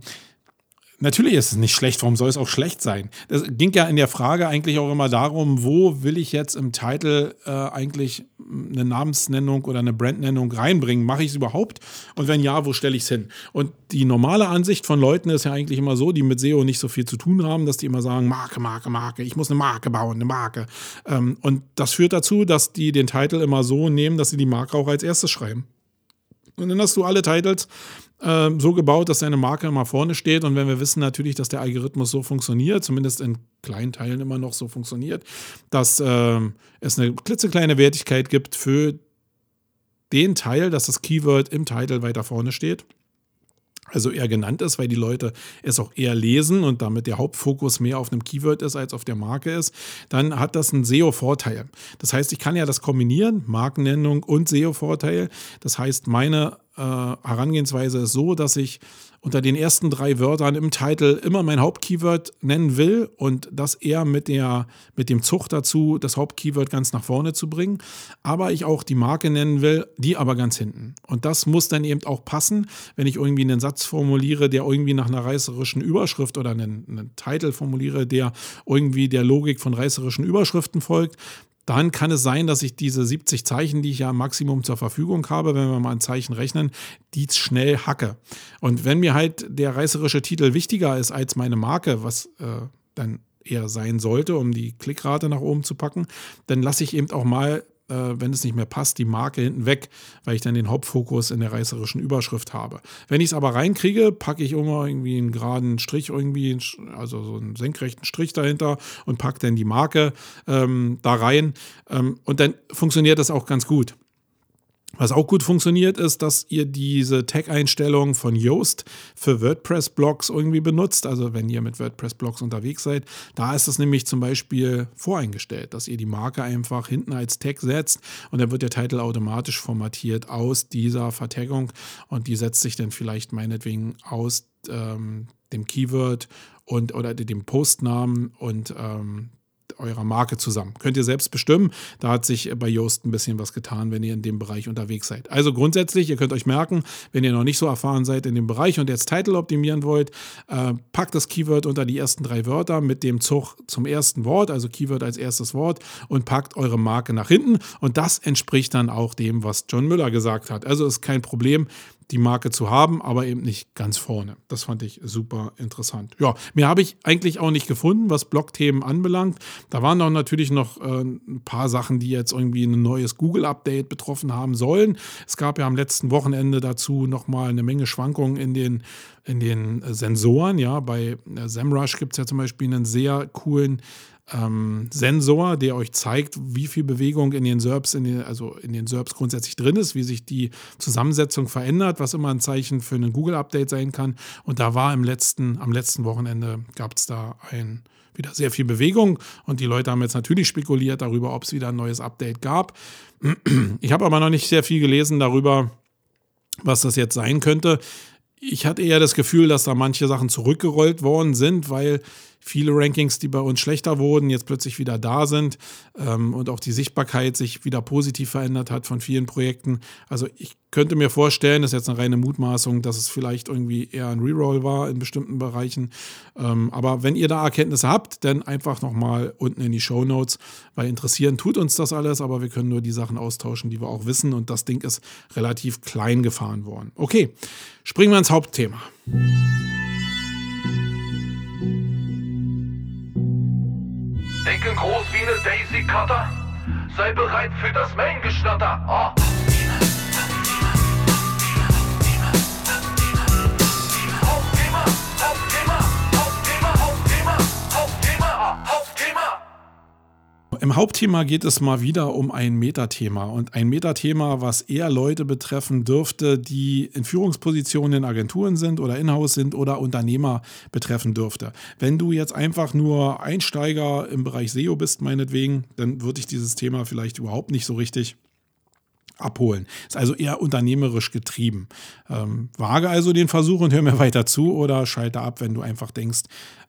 Natürlich ist es nicht schlecht, warum soll es auch schlecht sein? Das ging ja in der Frage eigentlich auch immer darum, wo will ich jetzt im Titel äh, eigentlich eine Namensnennung oder eine Brandnennung reinbringen? Mache ich es überhaupt? Und wenn ja, wo stelle ich es hin? Und die normale Ansicht von Leuten ist ja eigentlich immer so, die mit SEO nicht so viel zu tun haben, dass die immer sagen, Marke, Marke, Marke, ich muss eine Marke bauen, eine Marke. Ähm, und das führt dazu, dass die den Titel immer so nehmen, dass sie die Marke auch als erstes schreiben. Und dann hast du alle Titles äh, so gebaut, dass deine Marke immer vorne steht. Und wenn wir wissen natürlich, dass der Algorithmus so funktioniert, zumindest in kleinen Teilen immer noch so funktioniert, dass äh, es eine klitzekleine Wertigkeit gibt für den Teil, dass das Keyword im Titel weiter vorne steht also eher genannt ist, weil die Leute es auch eher lesen und damit der Hauptfokus mehr auf einem Keyword ist als auf der Marke ist, dann hat das einen SEO-Vorteil. Das heißt, ich kann ja das kombinieren, Markennennung und SEO-Vorteil. Das heißt, meine äh, Herangehensweise ist so, dass ich unter den ersten drei Wörtern im Titel immer mein Hauptkeyword nennen will und das eher mit, der, mit dem Zug dazu, das Hauptkeyword ganz nach vorne zu bringen. Aber ich auch die Marke nennen will, die aber ganz hinten. Und das muss dann eben auch passen, wenn ich irgendwie einen Satz formuliere, der irgendwie nach einer reißerischen Überschrift oder einen, einen Titel formuliere, der irgendwie der Logik von reißerischen Überschriften folgt, dann kann es sein, dass ich diese 70 Zeichen, die ich ja im Maximum zur Verfügung habe, wenn wir mal ein Zeichen rechnen, die schnell hacke. Und wenn mir halt der reißerische Titel wichtiger ist als meine Marke, was äh, dann eher sein sollte, um die Klickrate nach oben zu packen, dann lasse ich eben auch mal äh, wenn es nicht mehr passt, die Marke hinten weg, weil ich dann den Hauptfokus in der reißerischen Überschrift habe. Wenn ich es aber reinkriege, packe ich immer irgendwie einen geraden Strich, irgendwie, also so einen senkrechten Strich dahinter und packe dann die Marke ähm, da rein. Ähm, und dann funktioniert das auch ganz gut. Was auch gut funktioniert, ist, dass ihr diese Tag-Einstellung von Yoast für WordPress-Blogs irgendwie benutzt. Also wenn ihr mit WordPress-Blogs unterwegs seid, da ist es nämlich zum Beispiel voreingestellt, dass ihr die Marke einfach hinten als Tag setzt und dann wird der Titel automatisch formatiert aus dieser Vertaggung und die setzt sich dann vielleicht meinetwegen aus ähm, dem Keyword und oder dem Postnamen und ähm, eurer Marke zusammen. Könnt ihr selbst bestimmen. Da hat sich bei Yoast ein bisschen was getan, wenn ihr in dem Bereich unterwegs seid. Also grundsätzlich, ihr könnt euch merken, wenn ihr noch nicht so erfahren seid in dem Bereich und jetzt Title optimieren wollt, äh, packt das Keyword unter die ersten drei Wörter mit dem Zug zum ersten Wort, also Keyword als erstes Wort und packt eure Marke nach hinten. Und das entspricht dann auch dem, was John Müller gesagt hat. Also ist kein Problem die Marke zu haben, aber eben nicht ganz vorne. Das fand ich super interessant. Ja, mehr habe ich eigentlich auch nicht gefunden, was Blog-Themen anbelangt. Da waren auch natürlich noch äh, ein paar Sachen, die jetzt irgendwie ein neues Google-Update betroffen haben sollen. Es gab ja am letzten Wochenende dazu nochmal eine Menge Schwankungen in den, in den Sensoren. Ja, bei äh, SEMrush gibt es ja zum Beispiel einen sehr coolen ähm, Sensor, der euch zeigt, wie viel Bewegung in den SERPs, in den, also in den SERPs grundsätzlich drin ist, wie sich die Zusammensetzung verändert, was immer ein Zeichen für ein Google-Update sein kann. Und da war im letzten, am letzten Wochenende gab es da ein wieder sehr viel Bewegung und die Leute haben jetzt natürlich spekuliert darüber, ob es wieder ein neues Update gab. Ich habe aber noch nicht sehr viel gelesen darüber, was das jetzt sein könnte. Ich hatte eher das Gefühl, dass da manche Sachen zurückgerollt worden sind, weil viele Rankings, die bei uns schlechter wurden, jetzt plötzlich wieder da sind ähm, und auch die Sichtbarkeit sich wieder positiv verändert hat von vielen Projekten. Also ich könnte mir vorstellen, das ist jetzt eine reine Mutmaßung, dass es vielleicht irgendwie eher ein Reroll war in bestimmten Bereichen. Ähm, aber wenn ihr da Erkenntnisse habt, dann einfach nochmal unten in die Show Notes, weil interessieren tut uns das alles, aber wir können nur die Sachen austauschen, die wir auch wissen und das Ding ist relativ klein gefahren worden. Okay, springen wir ins Hauptthema. Groß wie eine Daisy Cutter. Sei bereit für das Main-Geschnatter. Ah. Im Hauptthema geht es mal wieder um ein Metathema und ein Metathema, was eher Leute betreffen dürfte, die in Führungspositionen in Agenturen sind oder in-house sind oder Unternehmer betreffen dürfte. Wenn du jetzt einfach nur Einsteiger im Bereich SEO bist, meinetwegen, dann würde ich dieses Thema vielleicht überhaupt nicht so richtig abholen. Ist also eher unternehmerisch getrieben. Ähm, wage also den Versuch und hör mir weiter zu oder schalte ab, wenn du einfach denkst,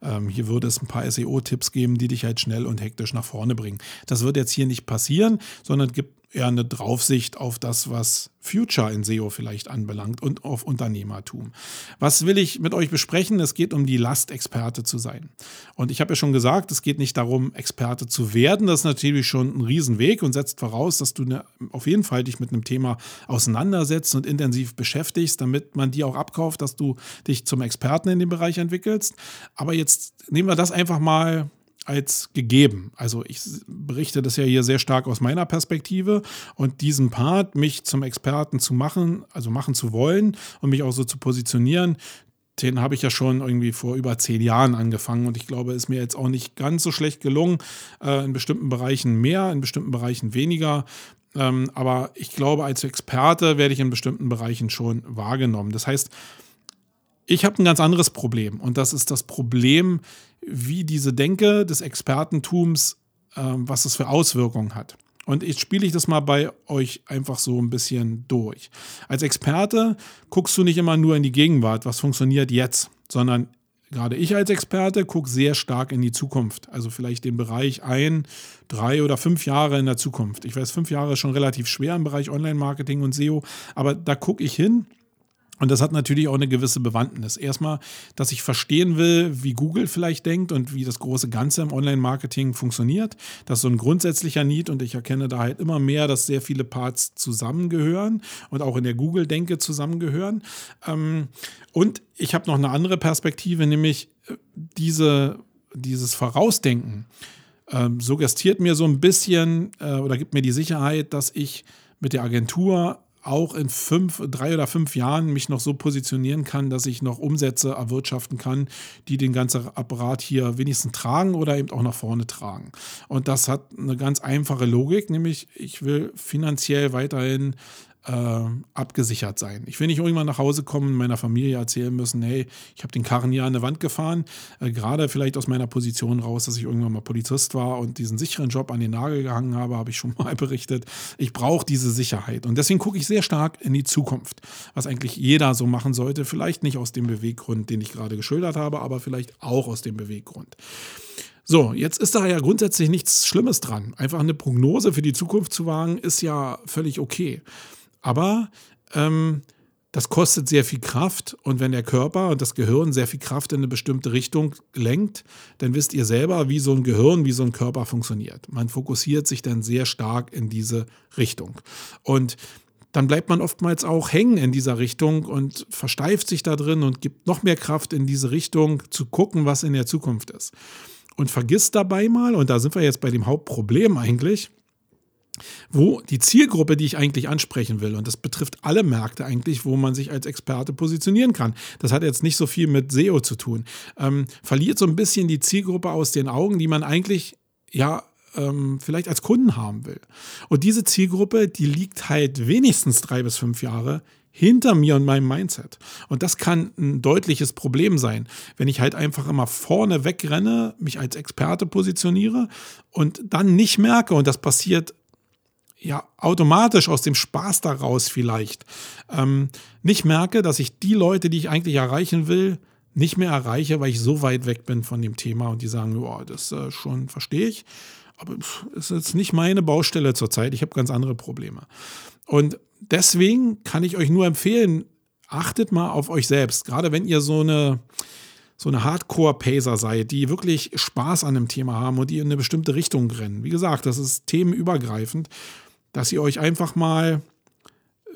ähm, hier würde es ein paar SEO-Tipps geben, die dich halt schnell und hektisch nach vorne bringen. Das wird jetzt hier nicht passieren, sondern gibt eher eine Draufsicht auf das, was Future in SEO vielleicht anbelangt und auf Unternehmertum. Was will ich mit euch besprechen? Es geht um die Last, Experte zu sein. Und ich habe ja schon gesagt, es geht nicht darum, Experte zu werden. Das ist natürlich schon ein Riesenweg und setzt voraus, dass du ne, auf jeden Fall dich mit einem Thema auseinandersetzt und intensiv beschäftigst, damit man dir auch abkauft, dass du dich zum Experten in dem Bereich entwickelst. Aber jetzt nehmen wir das einfach mal als gegeben. Also ich berichte das ja hier sehr stark aus meiner Perspektive und diesen Part, mich zum Experten zu machen, also machen zu wollen und mich auch so zu positionieren, den habe ich ja schon irgendwie vor über zehn Jahren angefangen und ich glaube, ist mir jetzt auch nicht ganz so schlecht gelungen. Äh, in bestimmten Bereichen mehr, in bestimmten Bereichen weniger. Ähm, aber ich glaube, als Experte werde ich in bestimmten Bereichen schon wahrgenommen. Das heißt, ich habe ein ganz anderes Problem und das ist das Problem, wie diese Denke des Expertentums, äh, was es für Auswirkungen hat. Und jetzt spiele ich das mal bei euch einfach so ein bisschen durch. Als Experte guckst du nicht immer nur in die Gegenwart, was funktioniert jetzt, sondern gerade ich als Experte gucke sehr stark in die Zukunft. Also vielleicht den Bereich ein, drei oder fünf Jahre in der Zukunft. Ich weiß, fünf Jahre ist schon relativ schwer im Bereich Online-Marketing und SEO, aber da gucke ich hin und das hat natürlich auch eine gewisse Bewandtnis. Erstmal, dass ich verstehen will, wie Google vielleicht denkt und wie das große Ganze im Online-Marketing funktioniert. Das ist so ein grundsätzlicher Need und ich erkenne da halt immer mehr, dass sehr viele Parts zusammengehören und auch in der Google-Denke zusammengehören. Ähm, und ich habe noch eine andere Perspektive, nämlich äh, diese, dieses Vorausdenken ähm, suggestiert mir so ein bisschen äh, oder gibt mir die Sicherheit, dass ich mit der Agentur auch in fünf, drei oder fünf Jahren mich noch so positionieren kann, dass ich noch Umsätze erwirtschaften kann, die den ganzen Apparat hier wenigstens tragen oder eben auch nach vorne tragen. Und das hat eine ganz einfache Logik, nämlich ich will finanziell weiterhin äh, abgesichert sein. Ich will nicht irgendwann nach Hause kommen meiner Familie erzählen müssen, hey, ich habe den Karren hier an der Wand gefahren, äh, gerade vielleicht aus meiner Position raus, dass ich irgendwann mal Polizist war und diesen sicheren Job an den Nagel gehangen habe, habe ich schon mal berichtet. Ich brauche diese Sicherheit und deswegen gucke ich sehr stark in die Zukunft, was eigentlich jeder so machen sollte, vielleicht nicht aus dem Beweggrund, den ich gerade geschildert habe, aber vielleicht auch aus dem Beweggrund. So, jetzt ist da ja grundsätzlich nichts Schlimmes dran. Einfach eine Prognose für die Zukunft zu wagen, ist ja völlig okay. Aber ähm, das kostet sehr viel Kraft und wenn der Körper und das Gehirn sehr viel Kraft in eine bestimmte Richtung lenkt, dann wisst ihr selber, wie so ein Gehirn, wie so ein Körper funktioniert. Man fokussiert sich dann sehr stark in diese Richtung. Und dann bleibt man oftmals auch hängen in dieser Richtung und versteift sich da drin und gibt noch mehr Kraft in diese Richtung zu gucken, was in der Zukunft ist. Und vergisst dabei mal, und da sind wir jetzt bei dem Hauptproblem eigentlich, wo die Zielgruppe, die ich eigentlich ansprechen will, und das betrifft alle Märkte eigentlich, wo man sich als Experte positionieren kann. Das hat jetzt nicht so viel mit SEO zu tun. Ähm, verliert so ein bisschen die Zielgruppe aus den Augen, die man eigentlich ja ähm, vielleicht als Kunden haben will. Und diese Zielgruppe, die liegt halt wenigstens drei bis fünf Jahre hinter mir und meinem Mindset. Und das kann ein deutliches Problem sein, wenn ich halt einfach immer vorne wegrenne, mich als Experte positioniere und dann nicht merke, und das passiert ja automatisch aus dem Spaß daraus vielleicht ähm, nicht merke, dass ich die Leute, die ich eigentlich erreichen will, nicht mehr erreiche, weil ich so weit weg bin von dem Thema und die sagen, ja, das äh, schon verstehe ich, aber es ist nicht meine Baustelle zurzeit. Ich habe ganz andere Probleme. Und deswegen kann ich euch nur empfehlen, achtet mal auf euch selbst, gerade wenn ihr so eine so eine Hardcore-Pacer seid, die wirklich Spaß an dem Thema haben und die in eine bestimmte Richtung rennen. Wie gesagt, das ist themenübergreifend dass ihr euch einfach mal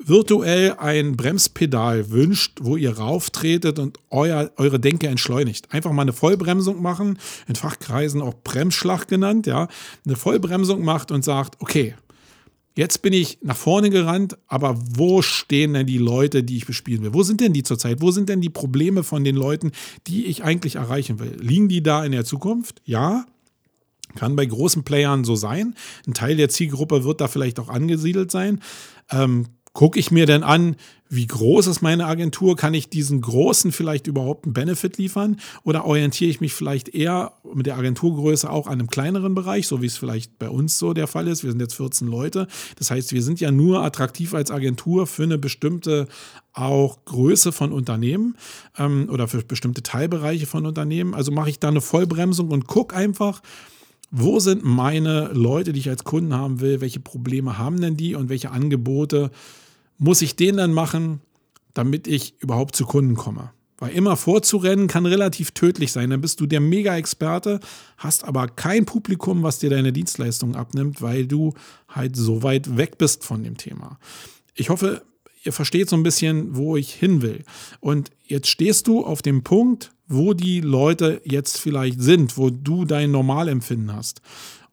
virtuell ein Bremspedal wünscht, wo ihr rauftretet und euer, eure Denke entschleunigt. Einfach mal eine Vollbremsung machen, in Fachkreisen auch Bremsschlag genannt, ja. Eine Vollbremsung macht und sagt, okay, jetzt bin ich nach vorne gerannt, aber wo stehen denn die Leute, die ich bespielen will? Wo sind denn die zurzeit? Wo sind denn die Probleme von den Leuten, die ich eigentlich erreichen will? Liegen die da in der Zukunft? Ja. Kann bei großen Playern so sein. Ein Teil der Zielgruppe wird da vielleicht auch angesiedelt sein. Ähm, Gucke ich mir denn an, wie groß ist meine Agentur? Kann ich diesen großen vielleicht überhaupt einen Benefit liefern? Oder orientiere ich mich vielleicht eher mit der Agenturgröße auch an einem kleineren Bereich, so wie es vielleicht bei uns so der Fall ist? Wir sind jetzt 14 Leute. Das heißt, wir sind ja nur attraktiv als Agentur für eine bestimmte auch Größe von Unternehmen ähm, oder für bestimmte Teilbereiche von Unternehmen. Also mache ich da eine Vollbremsung und gucke einfach, wo sind meine Leute, die ich als Kunden haben will, welche Probleme haben denn die und welche Angebote muss ich denen dann machen, damit ich überhaupt zu Kunden komme. Weil immer vorzurennen kann relativ tödlich sein. Dann bist du der Mega-Experte, hast aber kein Publikum, was dir deine Dienstleistung abnimmt, weil du halt so weit weg bist von dem Thema. Ich hoffe, ihr versteht so ein bisschen, wo ich hin will. Und jetzt stehst du auf dem Punkt, wo die Leute jetzt vielleicht sind, wo du dein Normalempfinden hast.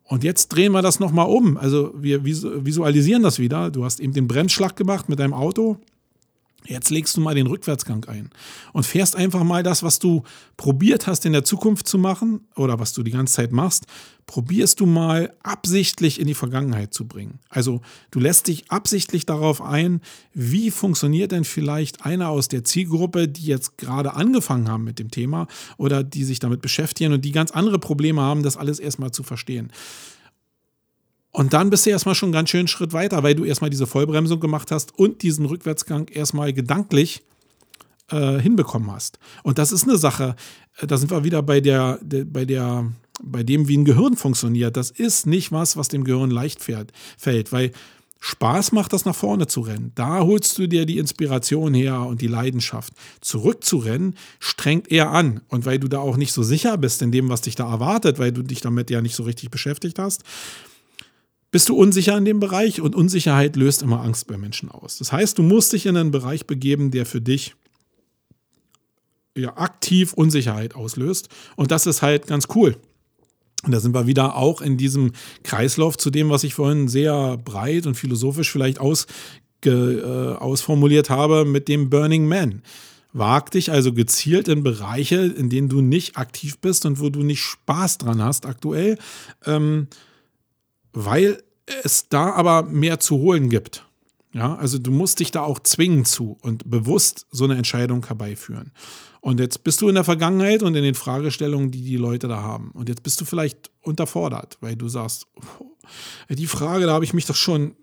Und jetzt drehen wir das nochmal um. Also wir visualisieren das wieder. Du hast eben den Bremsschlag gemacht mit deinem Auto. Jetzt legst du mal den Rückwärtsgang ein und fährst einfach mal das, was du probiert hast in der Zukunft zu machen oder was du die ganze Zeit machst, probierst du mal absichtlich in die Vergangenheit zu bringen. Also du lässt dich absichtlich darauf ein, wie funktioniert denn vielleicht einer aus der Zielgruppe, die jetzt gerade angefangen haben mit dem Thema oder die sich damit beschäftigen und die ganz andere Probleme haben, das alles erstmal zu verstehen. Und dann bist du erstmal schon einen ganz schönen Schritt weiter, weil du erstmal diese Vollbremsung gemacht hast und diesen Rückwärtsgang erstmal gedanklich äh, hinbekommen hast. Und das ist eine Sache, äh, da sind wir wieder bei der, der, bei der, bei dem, wie ein Gehirn funktioniert. Das ist nicht was, was dem Gehirn leicht fährt, fällt, weil Spaß macht das nach vorne zu rennen. Da holst du dir die Inspiration her und die Leidenschaft. Zurückzurennen strengt eher an. Und weil du da auch nicht so sicher bist in dem, was dich da erwartet, weil du dich damit ja nicht so richtig beschäftigt hast, bist du unsicher in dem Bereich und Unsicherheit löst immer Angst bei Menschen aus. Das heißt, du musst dich in einen Bereich begeben, der für dich ja, aktiv Unsicherheit auslöst. Und das ist halt ganz cool. Und da sind wir wieder auch in diesem Kreislauf zu dem, was ich vorhin sehr breit und philosophisch vielleicht ausge, äh, ausformuliert habe mit dem Burning Man. Wag dich also gezielt in Bereiche, in denen du nicht aktiv bist und wo du nicht Spaß dran hast aktuell. Ähm, weil es da aber mehr zu holen gibt. Ja, also du musst dich da auch zwingen zu und bewusst so eine Entscheidung herbeiführen. Und jetzt bist du in der Vergangenheit und in den Fragestellungen, die die Leute da haben. Und jetzt bist du vielleicht unterfordert, weil du sagst, die Frage, da habe ich mich doch schon,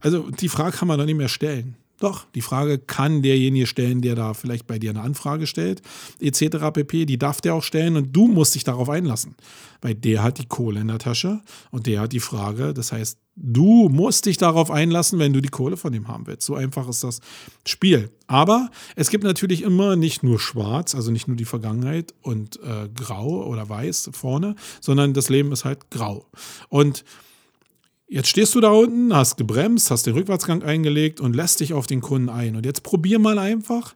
also die Frage kann man doch nicht mehr stellen. Doch, die Frage kann derjenige stellen, der da vielleicht bei dir eine Anfrage stellt, etc. pp. Die darf der auch stellen und du musst dich darauf einlassen. Weil der hat die Kohle in der Tasche und der hat die Frage. Das heißt, du musst dich darauf einlassen, wenn du die Kohle von ihm haben willst. So einfach ist das Spiel. Aber es gibt natürlich immer nicht nur schwarz, also nicht nur die Vergangenheit und äh, grau oder weiß vorne, sondern das Leben ist halt grau. Und Jetzt stehst du da unten, hast gebremst, hast den Rückwärtsgang eingelegt und lässt dich auf den Kunden ein. Und jetzt probier mal einfach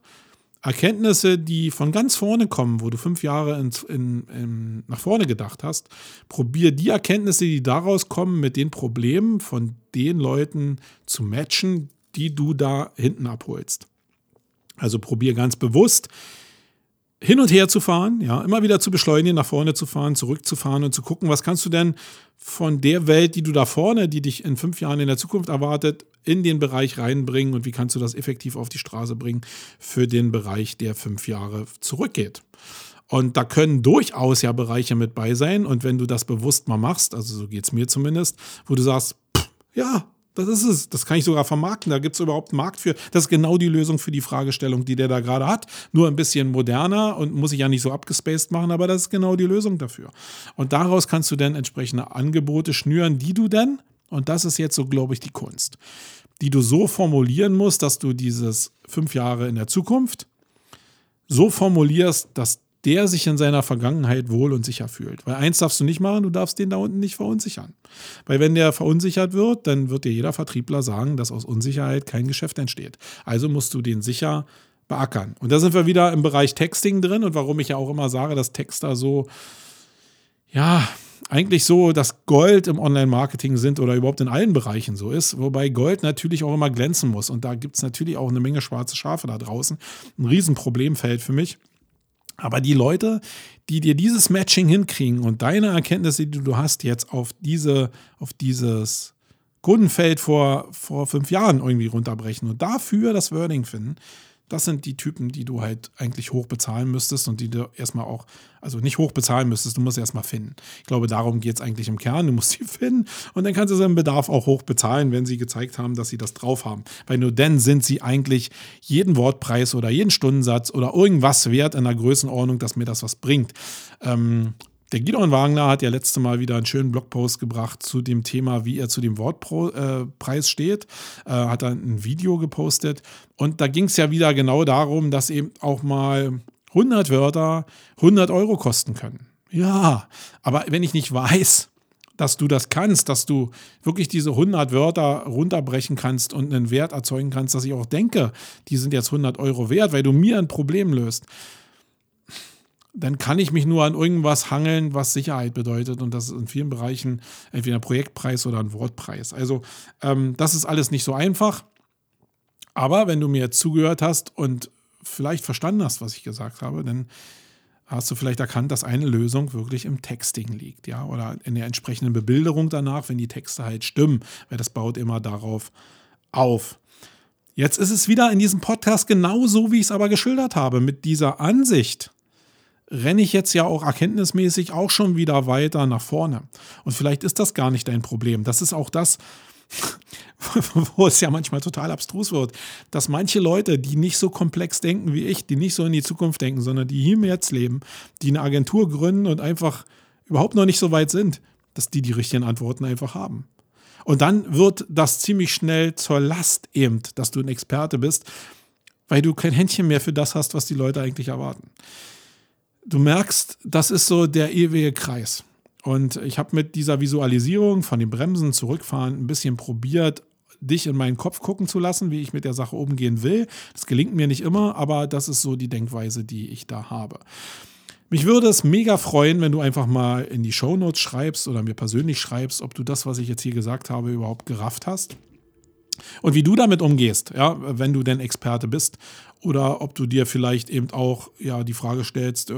Erkenntnisse, die von ganz vorne kommen, wo du fünf Jahre in, in, in, nach vorne gedacht hast. Probier die Erkenntnisse, die daraus kommen, mit den Problemen von den Leuten zu matchen, die du da hinten abholst. Also probier ganz bewusst hin und her zu fahren, ja, immer wieder zu beschleunigen, nach vorne zu fahren, zurückzufahren und zu gucken, was kannst du denn von der Welt, die du da vorne, die dich in fünf Jahren in der Zukunft erwartet, in den Bereich reinbringen und wie kannst du das effektiv auf die Straße bringen für den Bereich, der fünf Jahre zurückgeht. Und da können durchaus ja Bereiche mit bei sein. Und wenn du das bewusst mal machst, also so geht es mir zumindest, wo du sagst, pff, ja, das ist es. Das kann ich sogar vermarkten. Da gibt es überhaupt einen Markt für. Das ist genau die Lösung für die Fragestellung, die der da gerade hat. Nur ein bisschen moderner und muss ich ja nicht so abgespaced machen, aber das ist genau die Lösung dafür. Und daraus kannst du dann entsprechende Angebote schnüren, die du dann, und das ist jetzt so, glaube ich, die Kunst, die du so formulieren musst, dass du dieses fünf Jahre in der Zukunft so formulierst, dass der sich in seiner Vergangenheit wohl und sicher fühlt. Weil eins darfst du nicht machen, du darfst den da unten nicht verunsichern. Weil wenn der verunsichert wird, dann wird dir jeder Vertriebler sagen, dass aus Unsicherheit kein Geschäft entsteht. Also musst du den sicher beackern. Und da sind wir wieder im Bereich Texting drin und warum ich ja auch immer sage, dass Texter so, ja, eigentlich so das Gold im Online-Marketing sind oder überhaupt in allen Bereichen so ist, wobei Gold natürlich auch immer glänzen muss. Und da gibt es natürlich auch eine Menge schwarze Schafe da draußen. Ein Riesenproblemfeld für mich. Aber die Leute, die dir dieses Matching hinkriegen und deine Erkenntnisse, die du hast, jetzt auf diese, auf dieses Kundenfeld vor, vor fünf Jahren irgendwie runterbrechen und dafür das Wording finden, das sind die Typen, die du halt eigentlich hoch bezahlen müsstest und die du erstmal auch, also nicht hoch bezahlen müsstest, du musst erstmal finden. Ich glaube, darum geht es eigentlich im Kern. Du musst sie finden und dann kannst du seinen Bedarf auch hoch bezahlen, wenn sie gezeigt haben, dass sie das drauf haben. Weil nur dann sind sie eigentlich jeden Wortpreis oder jeden Stundensatz oder irgendwas wert in der Größenordnung, dass mir das was bringt. Ähm, der Gidon Wagner hat ja letzte Mal wieder einen schönen Blogpost gebracht zu dem Thema, wie er zu dem Wortpreis steht. Äh, hat er ein Video gepostet. Und da ging es ja wieder genau darum, dass eben auch mal 100 Wörter 100 Euro kosten können. Ja, aber wenn ich nicht weiß, dass du das kannst, dass du wirklich diese 100 Wörter runterbrechen kannst und einen Wert erzeugen kannst, dass ich auch denke, die sind jetzt 100 Euro wert, weil du mir ein Problem löst, dann kann ich mich nur an irgendwas hangeln, was Sicherheit bedeutet. Und das ist in vielen Bereichen entweder ein Projektpreis oder ein Wortpreis. Also ähm, das ist alles nicht so einfach. Aber wenn du mir zugehört hast und vielleicht verstanden hast, was ich gesagt habe, dann hast du vielleicht erkannt, dass eine Lösung wirklich im Texting liegt, ja, oder in der entsprechenden Bebilderung danach, wenn die Texte halt stimmen, weil das baut immer darauf auf. Jetzt ist es wieder in diesem Podcast genauso, wie ich es aber geschildert habe, mit dieser Ansicht renne ich jetzt ja auch erkenntnismäßig auch schon wieder weiter nach vorne. Und vielleicht ist das gar nicht dein Problem. Das ist auch das, wo es ja manchmal total abstrus wird, dass manche Leute, die nicht so komplex denken wie ich, die nicht so in die Zukunft denken, sondern die hier im Jetzt leben, die eine Agentur gründen und einfach überhaupt noch nicht so weit sind, dass die die richtigen Antworten einfach haben. Und dann wird das ziemlich schnell zur Last eben, dass du ein Experte bist, weil du kein Händchen mehr für das hast, was die Leute eigentlich erwarten du merkst, das ist so der ewige Kreis. Und ich habe mit dieser Visualisierung von den Bremsen zurückfahren ein bisschen probiert, dich in meinen Kopf gucken zu lassen, wie ich mit der Sache umgehen will. Das gelingt mir nicht immer, aber das ist so die Denkweise, die ich da habe. Mich würde es mega freuen, wenn du einfach mal in die Shownotes schreibst oder mir persönlich schreibst, ob du das, was ich jetzt hier gesagt habe, überhaupt gerafft hast. Und wie du damit umgehst, ja, wenn du denn Experte bist, oder ob du dir vielleicht eben auch ja, die Frage stellst,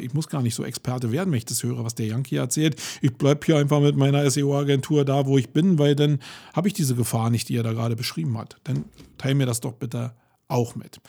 ich muss gar nicht so Experte werden, wenn ich das höre, was der Yankee erzählt. Ich bleibe hier einfach mit meiner SEO-Agentur da, wo ich bin, weil dann habe ich diese Gefahr nicht, die er da gerade beschrieben hat. Dann teile mir das doch bitte auch mit.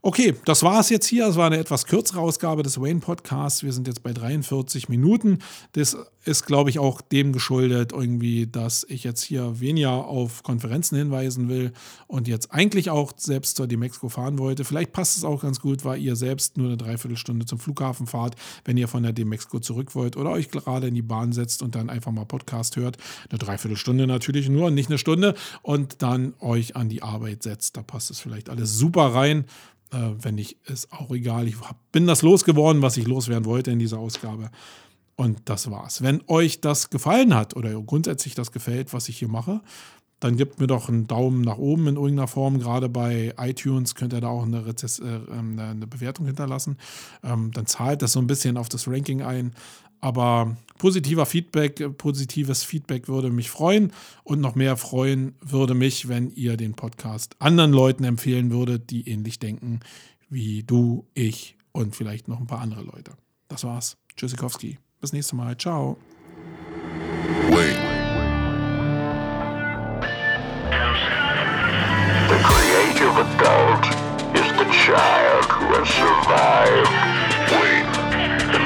Okay, das war es jetzt hier. Es war eine etwas kürzere Ausgabe des Wayne Podcasts. Wir sind jetzt bei 43 Minuten. Das ist, glaube ich, auch dem geschuldet, irgendwie, dass ich jetzt hier weniger auf Konferenzen hinweisen will und jetzt eigentlich auch selbst zur Demexco fahren wollte. Vielleicht passt es auch ganz gut, weil ihr selbst nur eine Dreiviertelstunde zum Flughafen fahrt, wenn ihr von der Demexco zurück wollt oder euch gerade in die Bahn setzt und dann einfach mal Podcast hört. Eine Dreiviertelstunde natürlich nur, nicht eine Stunde und dann euch an die Arbeit setzt. Da passt es vielleicht alles super rein. Äh, wenn nicht, ist auch egal. Ich bin das losgeworden, was ich loswerden wollte in dieser Ausgabe. Und das war's. Wenn euch das gefallen hat oder grundsätzlich das gefällt, was ich hier mache, dann gebt mir doch einen Daumen nach oben in irgendeiner Form. Gerade bei iTunes könnt ihr da auch eine, Rezess äh, ähm, eine Bewertung hinterlassen. Ähm, dann zahlt das so ein bisschen auf das Ranking ein. Aber positiver Feedback, positives Feedback würde mich freuen und noch mehr freuen würde mich, wenn ihr den Podcast anderen Leuten empfehlen würdet, die ähnlich denken wie du, ich und vielleicht noch ein paar andere Leute. Das war's. Tschüssikowski. Bis nächstes Mal. Ciao. Wait. The creative adult is the child who has survived.